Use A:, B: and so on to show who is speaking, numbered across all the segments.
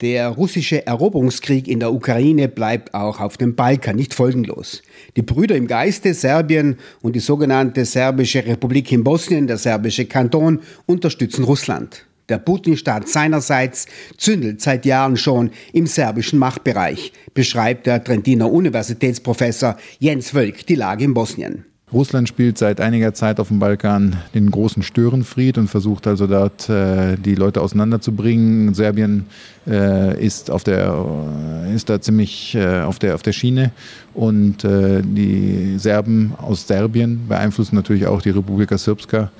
A: Der russische Eroberungskrieg in der Ukraine bleibt auch auf dem Balkan nicht folgenlos. Die Brüder im Geiste, Serbien und die sogenannte Serbische Republik in Bosnien, der serbische Kanton, unterstützen Russland. Der Putin-Staat seinerseits zündelt seit Jahren schon im serbischen Machtbereich, beschreibt der Trentiner Universitätsprofessor Jens Wölk die Lage in Bosnien.
B: Russland spielt seit einiger Zeit auf dem Balkan den großen Störenfried und versucht also dort äh, die Leute auseinanderzubringen. Serbien äh, ist auf der ist da ziemlich äh, auf der auf der Schiene und äh, die Serben aus Serbien beeinflussen natürlich auch die Republika Srpska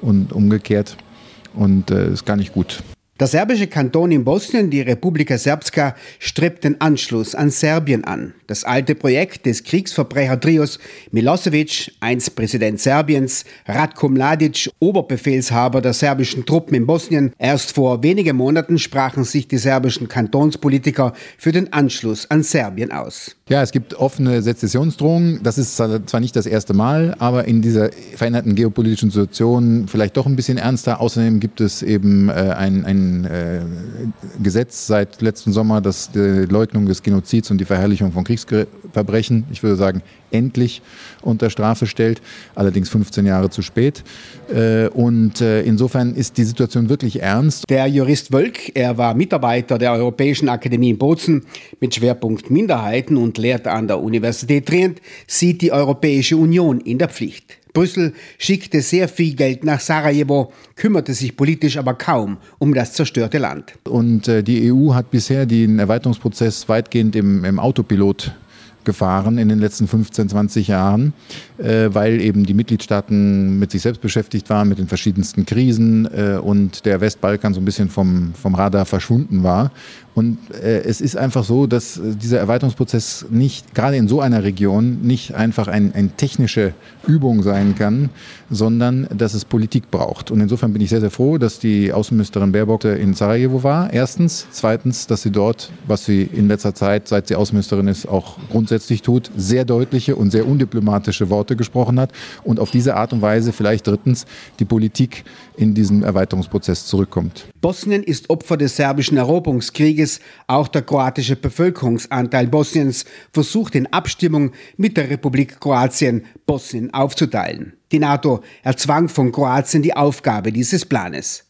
B: und umgekehrt und äh, ist gar nicht gut.
A: Der serbische Kanton in Bosnien, die Republika Srpska, strebt den Anschluss an Serbien an. Das alte Projekt des Kriegsverbrechertrios Milosevic, einst Präsident Serbiens, Ratko Mladic, Oberbefehlshaber der serbischen Truppen in Bosnien. Erst vor wenigen Monaten sprachen sich die serbischen Kantonspolitiker für den Anschluss an Serbien aus.
B: Ja, es gibt offene Sezessionsdrohungen. Das ist zwar nicht das erste Mal, aber in dieser veränderten geopolitischen Situation vielleicht doch ein bisschen ernster. Außerdem gibt es eben äh, ein, ein äh, Gesetz seit letzten Sommer, das die Leugnung des Genozids und die Verherrlichung von Kriegsverbrechen, ich würde sagen, endlich unter Strafe stellt, allerdings 15 Jahre zu spät. Äh, und äh, insofern ist die Situation wirklich ernst.
A: Der Jurist Wölk, er war Mitarbeiter der Europäischen Akademie in Bozen mit Schwerpunkt Minderheiten und lehrt an der Universität Trient, sieht die Europäische Union in der Pflicht. Brüssel schickte sehr viel Geld nach Sarajevo, kümmerte sich politisch aber kaum um das zerstörte Land.
B: Und äh, die EU hat bisher den Erweiterungsprozess weitgehend im, im Autopilot gefahren in den letzten 15, 20 Jahren, äh, weil eben die Mitgliedstaaten mit sich selbst beschäftigt waren, mit den verschiedensten Krisen äh, und der Westbalkan so ein bisschen vom, vom Radar verschwunden war. Und äh, es ist einfach so, dass äh, dieser Erweiterungsprozess nicht, gerade in so einer Region, nicht einfach eine ein technische Übung sein kann, sondern dass es Politik braucht. Und insofern bin ich sehr, sehr froh, dass die Außenministerin Baerbock in Sarajevo war. Erstens. Zweitens, dass sie dort, was sie in letzter Zeit, seit sie Außenministerin ist, auch grundsätzlich tut, sehr deutliche und sehr undiplomatische Worte gesprochen hat. Und auf diese Art und Weise vielleicht drittens die Politik in diesem Erweiterungsprozess zurückkommt.
A: Bosnien ist Opfer des serbischen Eroberungskrieges. Auch der kroatische Bevölkerungsanteil Bosniens versucht in Abstimmung mit der Republik Kroatien Bosnien aufzuteilen. Die NATO erzwang von Kroatien die Aufgabe dieses Planes.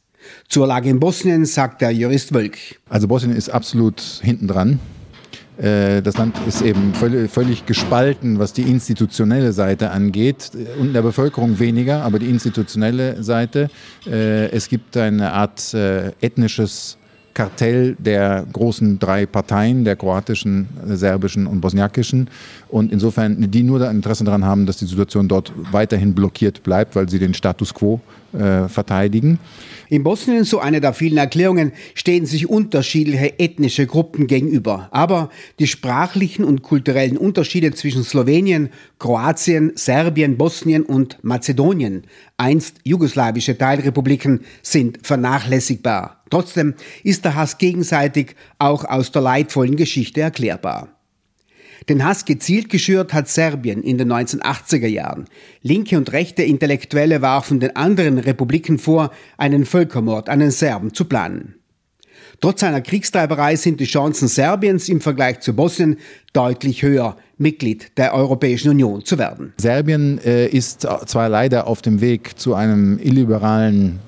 A: Zur Lage in Bosnien sagt der Jurist Wölk.
B: Also Bosnien ist absolut hinten dran. Äh, das Land ist eben völlig gespalten, was die institutionelle Seite angeht. Und in der Bevölkerung weniger, aber die institutionelle Seite. Äh, es gibt eine Art äh, ethnisches Kartell der großen drei Parteien, der kroatischen, serbischen und bosniakischen. Und insofern, die nur ein Interesse daran haben, dass die Situation dort weiterhin blockiert bleibt, weil sie den Status quo äh, verteidigen.
A: In Bosnien, so eine der vielen Erklärungen, stehen sich unterschiedliche ethnische Gruppen gegenüber. Aber die sprachlichen und kulturellen Unterschiede zwischen Slowenien, Kroatien, Serbien, Bosnien und Mazedonien, einst jugoslawische Teilrepubliken, sind vernachlässigbar. Trotzdem ist der Hass gegenseitig auch aus der leidvollen Geschichte erklärbar. Den Hass gezielt geschürt hat Serbien in den 1980er Jahren. Linke und rechte Intellektuelle warfen den anderen Republiken vor, einen Völkermord an den Serben zu planen. Trotz seiner Kriegstreiberei sind die Chancen Serbiens im Vergleich zu Bosnien deutlich höher, Mitglied der Europäischen Union zu werden.
B: Serbien äh, ist zwar leider auf dem Weg zu einem illiberalen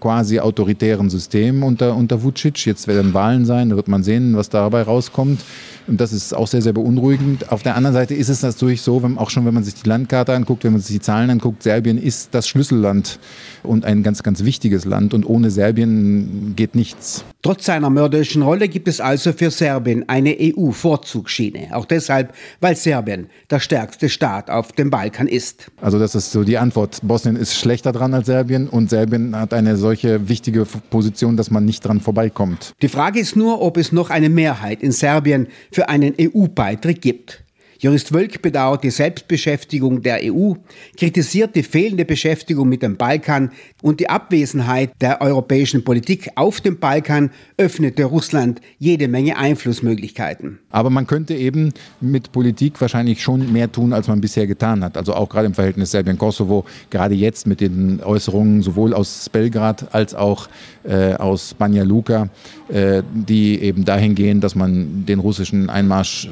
B: quasi autoritären System unter, unter Vucic. Jetzt werden Wahlen sein, da wird man sehen, was dabei rauskommt. Und das ist auch sehr, sehr beunruhigend. Auf der anderen Seite ist es natürlich so, wenn, auch schon wenn man sich die Landkarte anguckt, wenn man sich die Zahlen anguckt, Serbien ist das Schlüsselland und ein ganz, ganz wichtiges Land. Und ohne Serbien geht nichts.
A: Trotz seiner mörderischen Rolle gibt es also für Serbien eine EU-Vorzugsschiene. Auch deshalb, weil Serbien der stärkste Staat auf dem Balkan ist.
B: Also das ist so die Antwort. Bosnien ist schlechter dran als Serbien und Serbien hat eine solche wichtige Position, dass man nicht dran vorbeikommt.
A: Die Frage ist nur, ob es noch eine Mehrheit in Serbien für einen EU-Beitritt gibt. Jurist Wölk bedauert die Selbstbeschäftigung der EU, kritisiert die fehlende Beschäftigung mit dem Balkan und die Abwesenheit der europäischen Politik auf dem Balkan öffnete Russland jede Menge Einflussmöglichkeiten.
B: Aber man könnte eben mit Politik wahrscheinlich schon mehr tun, als man bisher getan hat. Also auch gerade im Verhältnis Serbien-Kosovo, gerade jetzt mit den Äußerungen sowohl aus Belgrad als auch äh, aus Banja Luka, äh, die eben dahin gehen, dass man den russischen Einmarsch äh,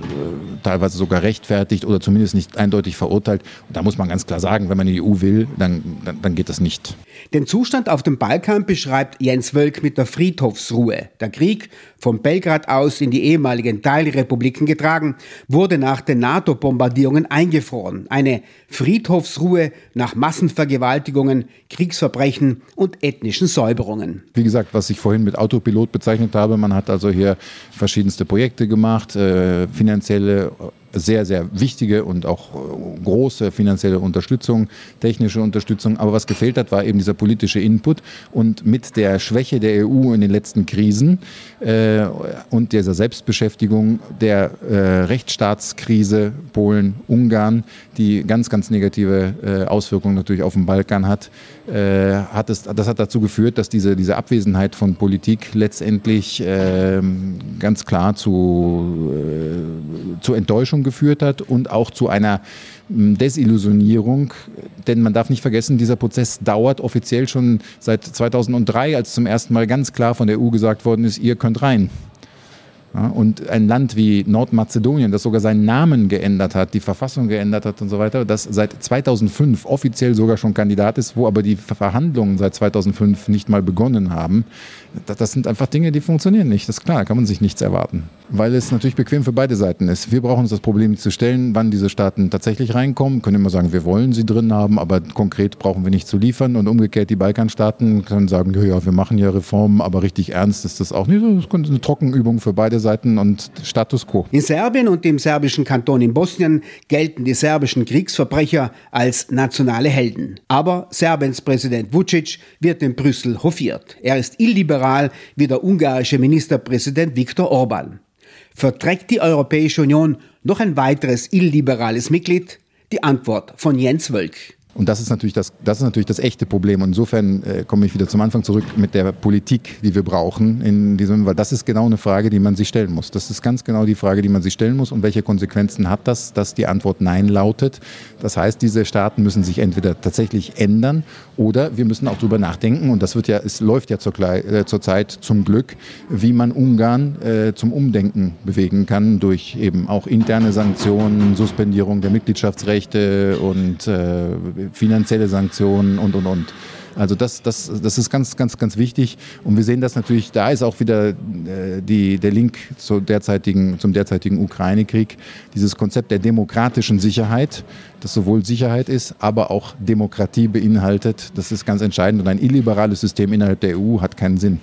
B: teilweise sogar rechtfertigt oder zumindest nicht eindeutig verurteilt. Und da muss man ganz klar sagen, wenn man in die EU will, dann, dann, dann geht das nicht.
A: Den Zustand auf dem Balkan beschreibt Jens Wölk mit der Friedhofsruhe. Der Krieg, von Belgrad aus in die ehemaligen Teilrepubliken getragen, wurde nach den NATO-Bombardierungen eingefroren. Eine Friedhofsruhe nach Massenvergewaltigungen, Kriegsverbrechen und ethnischen Säuberungen.
B: Wie gesagt, was ich vorhin mit Autopilot bezeichnet habe, man hat also hier verschiedenste Projekte gemacht, äh, finanzielle sehr, sehr wichtige und auch äh, große finanzielle Unterstützung, technische Unterstützung. Aber was gefehlt hat, war eben dieser politische Input. Und mit der Schwäche der EU in den letzten Krisen äh, und dieser Selbstbeschäftigung der äh, Rechtsstaatskrise Polen, Ungarn, die ganz, ganz negative äh, Auswirkungen natürlich auf den Balkan hat, äh, hat es, das hat dazu geführt, dass diese, diese Abwesenheit von Politik letztendlich ähm, ganz klar zu, äh, zu Enttäuschung geführt hat und auch zu einer Desillusionierung. Denn man darf nicht vergessen, dieser Prozess dauert offiziell schon seit 2003, als zum ersten Mal ganz klar von der EU gesagt worden ist, ihr könnt rein. Ja, und ein Land wie Nordmazedonien, das sogar seinen Namen geändert hat, die Verfassung geändert hat und so weiter, das seit 2005 offiziell sogar schon Kandidat ist, wo aber die Verhandlungen seit 2005 nicht mal begonnen haben, das sind einfach Dinge, die funktionieren nicht. Das ist klar, da kann man sich nichts erwarten. Weil es natürlich bequem für beide Seiten ist. Wir brauchen uns das Problem zu stellen, wann diese Staaten tatsächlich reinkommen. Können immer sagen, wir wollen sie drin haben, aber konkret brauchen wir nicht zu liefern. Und umgekehrt, die Balkanstaaten können sagen, ja, wir machen ja Reformen, aber richtig ernst ist das auch nicht. Das ist eine Trockenübung für beide Seiten und Status quo.
A: In Serbien und dem serbischen Kanton in Bosnien gelten die serbischen Kriegsverbrecher als nationale Helden. Aber Serbiens Präsident Vucic wird in Brüssel hofiert. Er ist illiberal wie der ungarische Ministerpräsident Viktor Orban. Verträgt die Europäische Union noch ein weiteres illiberales Mitglied? Die Antwort von Jens Wölk.
B: Und das ist natürlich das, das ist natürlich das echte Problem. Und insofern äh, komme ich wieder zum Anfang zurück mit der Politik, die wir brauchen in diesem, weil das ist genau eine Frage, die man sich stellen muss. Das ist ganz genau die Frage, die man sich stellen muss. Und welche Konsequenzen hat das, dass die Antwort Nein lautet? Das heißt, diese Staaten müssen sich entweder tatsächlich ändern oder wir müssen auch darüber nachdenken. Und das wird ja, es läuft ja zur, äh, zur Zeit zum Glück, wie man Ungarn äh, zum Umdenken bewegen kann durch eben auch interne Sanktionen, Suspendierung der Mitgliedschaftsrechte und äh, finanzielle Sanktionen und, und, und. Also das, das, das ist ganz, ganz, ganz wichtig. Und wir sehen das natürlich, da ist auch wieder äh, die, der Link zur derzeitigen, zum derzeitigen Ukraine-Krieg, dieses Konzept der demokratischen Sicherheit, das sowohl Sicherheit ist, aber auch Demokratie beinhaltet. Das ist ganz entscheidend. Und ein illiberales System innerhalb der EU hat keinen Sinn.